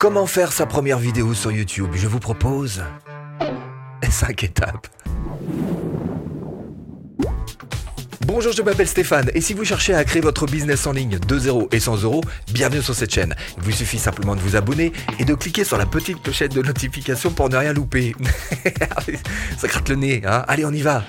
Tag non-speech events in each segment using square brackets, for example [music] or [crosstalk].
Comment faire sa première vidéo sur YouTube? Je vous propose 5 étapes. Bonjour, je m'appelle Stéphane et si vous cherchez à créer votre business en ligne de 0 et 100 euros, bienvenue sur cette chaîne. Il vous suffit simplement de vous abonner et de cliquer sur la petite clochette de notification pour ne rien louper. [laughs] Ça gratte le nez, hein Allez, on y va.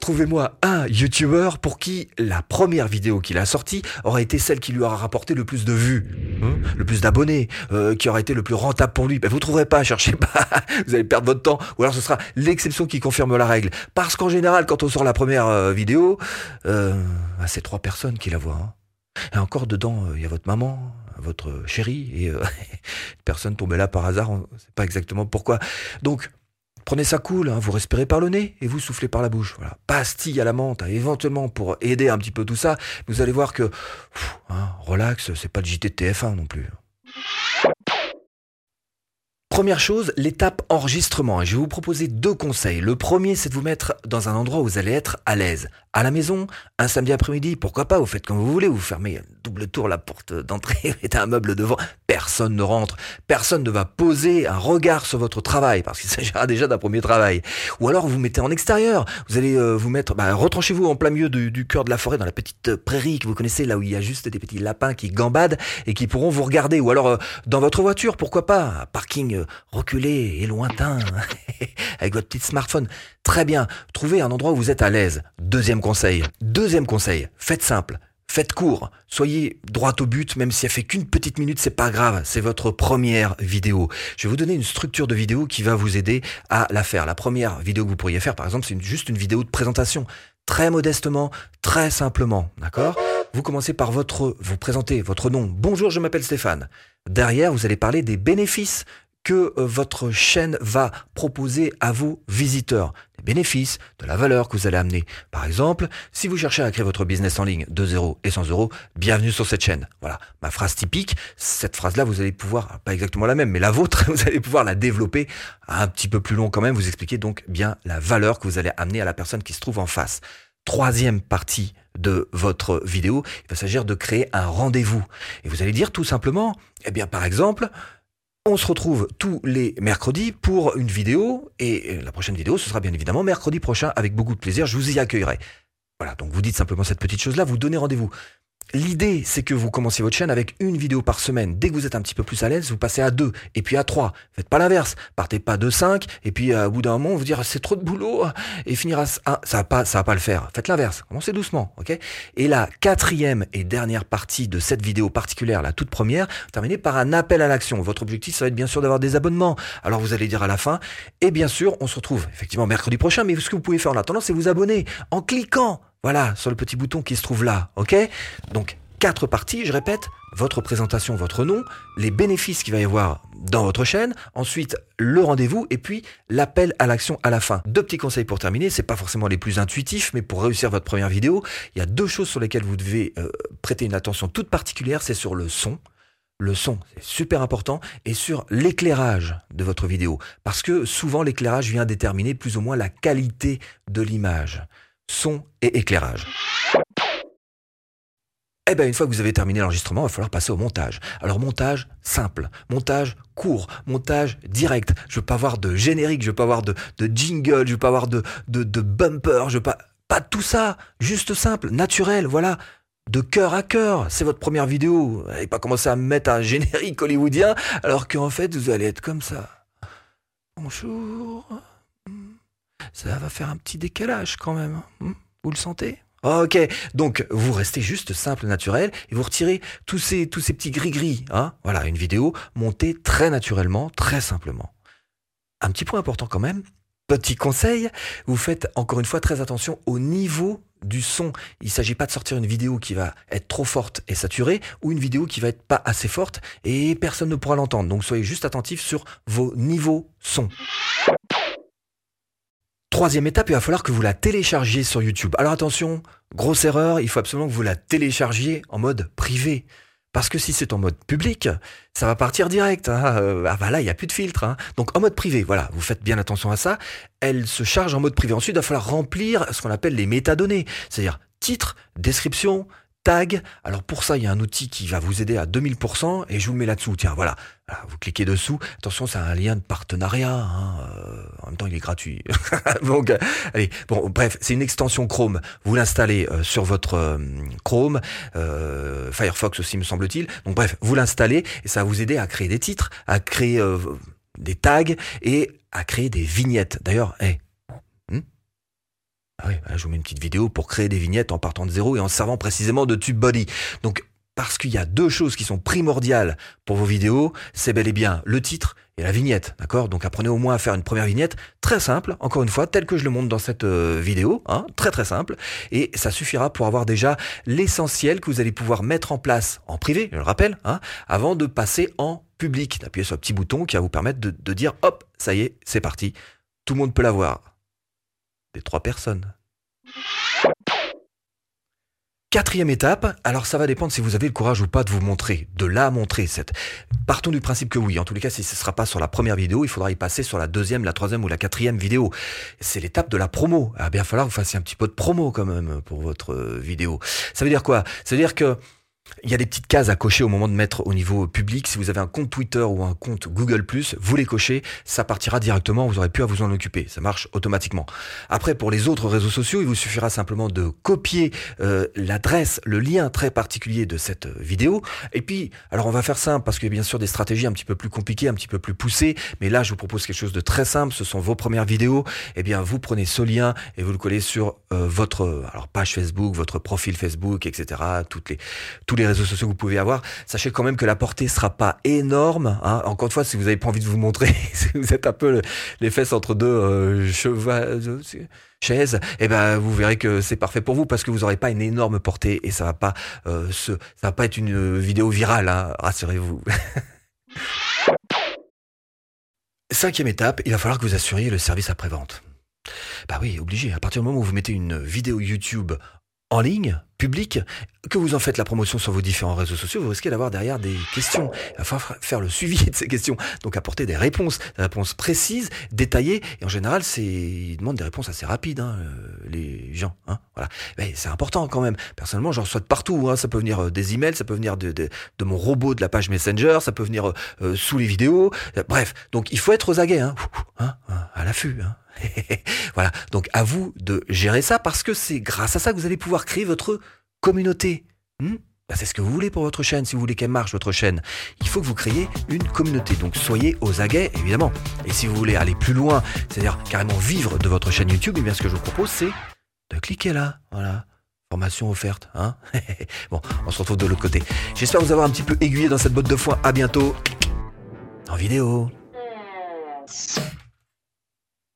Trouvez-moi un YouTuber pour qui la première vidéo qu'il a sortie aurait été celle qui lui aura rapporté le plus de vues, hein, le plus d'abonnés, euh, qui aurait été le plus rentable pour lui. Ben, vous trouverez pas, cherchez pas. [laughs] vous allez perdre votre temps. Ou alors ce sera l'exception qui confirme la règle. Parce qu'en général, quand on sort la première euh, euh, bah, c'est trois personnes qui la voient. Hein. Et encore dedans, euh, il y a votre maman, votre chérie, et euh, [laughs] personne tombée là par hasard, on ne sait pas exactement pourquoi. Donc, prenez ça cool, hein, vous respirez par le nez et vous soufflez par la bouche. Voilà. Pastille à la menthe, hein, éventuellement pour aider un petit peu tout ça. Vous allez voir que, hein, relax, c'est pas le JT de TF1 non plus. Première chose, l'étape enregistrement. Je vais vous proposer deux conseils. Le premier, c'est de vous mettre dans un endroit où vous allez être à l'aise. À la maison, un samedi après-midi, pourquoi pas, vous faites comme vous voulez, vous fermez double tour la porte d'entrée, [laughs] vous mettez un meuble devant, personne ne rentre, personne ne va poser un regard sur votre travail, parce qu'il [laughs] s'agira déjà d'un premier travail. Ou alors vous mettez en extérieur, vous allez euh, vous mettre, bah, retranchez-vous en plein milieu du, cœur de la forêt, dans la petite prairie que vous connaissez, là où il y a juste des petits lapins qui gambadent et qui pourront vous regarder. Ou alors euh, dans votre voiture, pourquoi pas, un parking euh, reculé et lointain, [laughs] avec votre petit smartphone. Très bien, trouvez un endroit où vous êtes à l'aise. Deuxième conseil. Deuxième conseil, faites simple. Faites court, soyez droit au but, même si elle fait qu'une petite minute, c'est pas grave, c'est votre première vidéo. Je vais vous donner une structure de vidéo qui va vous aider à la faire. La première vidéo que vous pourriez faire, par exemple, c'est juste une vidéo de présentation. Très modestement, très simplement, d'accord? Vous commencez par votre, vous présentez votre nom. Bonjour, je m'appelle Stéphane. Derrière, vous allez parler des bénéfices que euh, votre chaîne va proposer à vos visiteurs. Des bénéfices, de la valeur que vous allez amener. Par exemple, si vous cherchez à créer votre business en ligne de 0 et 100 euros, bienvenue sur cette chaîne. Voilà, ma phrase typique. Cette phrase-là, vous allez pouvoir, pas exactement la même, mais la vôtre, [laughs] vous allez pouvoir la développer un petit peu plus long quand même. Vous expliquer donc bien la valeur que vous allez amener à la personne qui se trouve en face. Troisième partie de votre vidéo, il va s'agir de créer un rendez-vous. Et vous allez dire tout simplement, eh bien par exemple, on se retrouve tous les mercredis pour une vidéo et la prochaine vidéo, ce sera bien évidemment mercredi prochain avec beaucoup de plaisir. Je vous y accueillerai. Voilà, donc vous dites simplement cette petite chose-là, vous donnez rendez-vous. L'idée, c'est que vous commenciez votre chaîne avec une vidéo par semaine. Dès que vous êtes un petit peu plus à l'aise, vous passez à deux, et puis à trois. Faites pas l'inverse. Partez pas de cinq, et puis euh, au bout d'un moment, vous dire c'est trop de boulot, et finir à. Ça va pas, ça va pas le faire. Faites l'inverse. Commencez doucement, ok? Et la quatrième et dernière partie de cette vidéo particulière, la toute première, terminez par un appel à l'action. Votre objectif, ça va être bien sûr d'avoir des abonnements. Alors vous allez dire à la fin, et bien sûr, on se retrouve effectivement mercredi prochain, mais ce que vous pouvez faire en attendant, c'est vous abonner en cliquant voilà, sur le petit bouton qui se trouve là, ok? Donc, quatre parties, je répète, votre présentation, votre nom, les bénéfices qu'il va y avoir dans votre chaîne, ensuite le rendez-vous et puis l'appel à l'action à la fin. Deux petits conseils pour terminer, c'est pas forcément les plus intuitifs, mais pour réussir votre première vidéo, il y a deux choses sur lesquelles vous devez euh, prêter une attention toute particulière, c'est sur le son. Le son, c'est super important, et sur l'éclairage de votre vidéo. Parce que souvent l'éclairage vient déterminer plus ou moins la qualité de l'image son et éclairage. Eh bien, une fois que vous avez terminé l'enregistrement, il va falloir passer au montage. Alors, montage simple, montage court, montage direct. Je veux pas avoir de générique, je veux pas avoir de, jingle, je veux pas avoir de, bumper, je veux pas, pas tout ça. Juste simple, naturel, voilà. De cœur à cœur. C'est votre première vidéo. Et pas commencer à mettre un générique hollywoodien, alors qu'en fait, vous allez être comme ça. Bonjour ça va faire un petit décalage quand même. Hmm vous le sentez? Ok, donc vous restez juste simple, naturel, et vous retirez tous ces, petits gris-gris. Hein voilà, une vidéo montée très naturellement, très simplement. Un petit point important quand même, petit conseil, vous faites encore une fois très attention au niveau du son. Il ne s'agit pas de sortir une vidéo qui va être trop forte et saturée ou une vidéo qui va être pas assez forte et personne ne pourra l'entendre. Donc soyez juste attentifs sur vos niveaux son. Troisième étape, il va falloir que vous la téléchargiez sur YouTube. Alors attention, grosse erreur, il faut absolument que vous la téléchargiez en mode privé. Parce que si c'est en mode public, ça va partir direct. Hein. Euh, ah bah là, il n'y a plus de filtre. Hein. Donc en mode privé, voilà, vous faites bien attention à ça. Elle se charge en mode privé. Ensuite, il va falloir remplir ce qu'on appelle les métadonnées. C'est-à-dire titre, description, Alors pour ça, il y a un outil qui va vous aider à 2000% et je vous le mets là-dessous. Tiens, voilà. Vous cliquez dessous. Attention, c'est un lien de partenariat. Hein. Euh, en même temps, il est gratuit. [laughs] Donc, allez. Bon, bref, c'est une extension Chrome. Vous l'installez euh, sur votre euh, Chrome, Firefox aussi, me semble-t-il. Donc, bref, vous l'installez et ça va vous aider à créer des titres, à créer des tags et à créer des vignettes. D'ailleurs, hey, ah oui, je vous mets une petite vidéo pour créer des vignettes en partant de zéro et en servant précisément de TubeBuddy. Donc, parce qu'il y a deux choses qui sont primordiales pour vos vidéos, c'est bel et bien le titre et la vignette, d'accord? Donc apprenez au moins à faire une première vignette très simple, encore une fois, telle que je le montre dans cette euh, vidéo, hein, très très simple, et ça suffira pour avoir déjà l'essentiel que vous allez pouvoir mettre en place en privé, je le rappelle, hein, avant de passer en public, d'appuyer sur le petit bouton qui va vous permettre de, de dire hop, ça y est, c'est parti, tout le monde peut l'avoir. Des trois personnes. Quatrième étape, alors ça va dépendre si vous avez le courage ou pas de vous montrer, de la montrer. Cette... Partons du principe que oui. En tous les cas, si ce ne sera pas sur la première vidéo, il faudra y passer sur la deuxième, la troisième ou la quatrième vidéo. C'est l'étape de la promo. Il va bien falloir que vous fassiez un petit peu de promo quand même pour votre vidéo. Ça veut dire quoi? Ça veut dire que il y a des petites cases à cocher au moment de mettre au niveau public. Si vous avez un compte Twitter ou un compte Google+, vous les cochez, ça partira directement, vous aurez plus à vous en occuper. Ça marche automatiquement. Après, pour les autres réseaux sociaux, il vous suffira simplement de copier euh, l'adresse, le lien très particulier de cette vidéo. Et puis, alors on va faire simple parce qu'il y a bien sûr des stratégies un petit peu plus compliquées, un petit peu plus poussées. Mais là, je vous propose quelque chose de très simple. Ce sont vos premières vidéos. Eh bien, vous prenez ce lien et vous le collez sur euh, votre page Facebook, votre profil Facebook, etc. les réseaux sociaux que vous pouvez avoir, sachez quand même que la portée sera pas énorme. Hein. Encore une fois, si vous avez pas envie de vous montrer, [laughs] si vous êtes un peu les fesses entre deux euh, euh chaises, eh ben vous verrez que c'est parfait pour vous parce que vous n'aurez pas une énorme portée et ça va pas euh, ça va pas être une vidéo virale, hein, rassurez-vous. [laughs] Cinquième étape, il va falloir que vous assuriez le service après-vente. Bah oui, obligé. À partir du moment où vous mettez une vidéo YouTube en ligne, public, que vous en faites la promotion sur vos différents réseaux sociaux, vous risquez d'avoir derrière des questions. Il va falloir faire le suivi de ces questions. Donc apporter des réponses, des réponses précises, détaillées. Et en général, c'est ils demandent des réponses assez rapides, hein, euh, les gens. Hein, voilà. Mais c'est important quand même. Personnellement, j'en reçois de partout. Hein. Ça peut venir euh, des emails, ça peut venir de, mon robot de la page Messenger, ça peut venir euh, sous les vidéos. Bref, donc il faut être aux aguets, hein, à l'affût. [laughs] Voilà. Donc à vous de gérer ça parce que c'est grâce à ça que vous allez pouvoir créer votre communauté. Hmm bah, c'est ce que vous voulez pour votre chaîne, si vous voulez qu'elle marche, votre chaîne. Il faut que vous créez une communauté. Donc soyez aux aguets, évidemment. Et si vous voulez aller plus loin, c'est-à-dire carrément vivre de votre chaîne YouTube, eh bien ce que je vous propose, c'est de cliquer là. Voilà. Formation offerte, hein [laughs] Bon, on se retrouve de l'autre côté. J'espère vous avoir un petit peu aiguillé dans cette botte de foin. À bientôt en vidéo.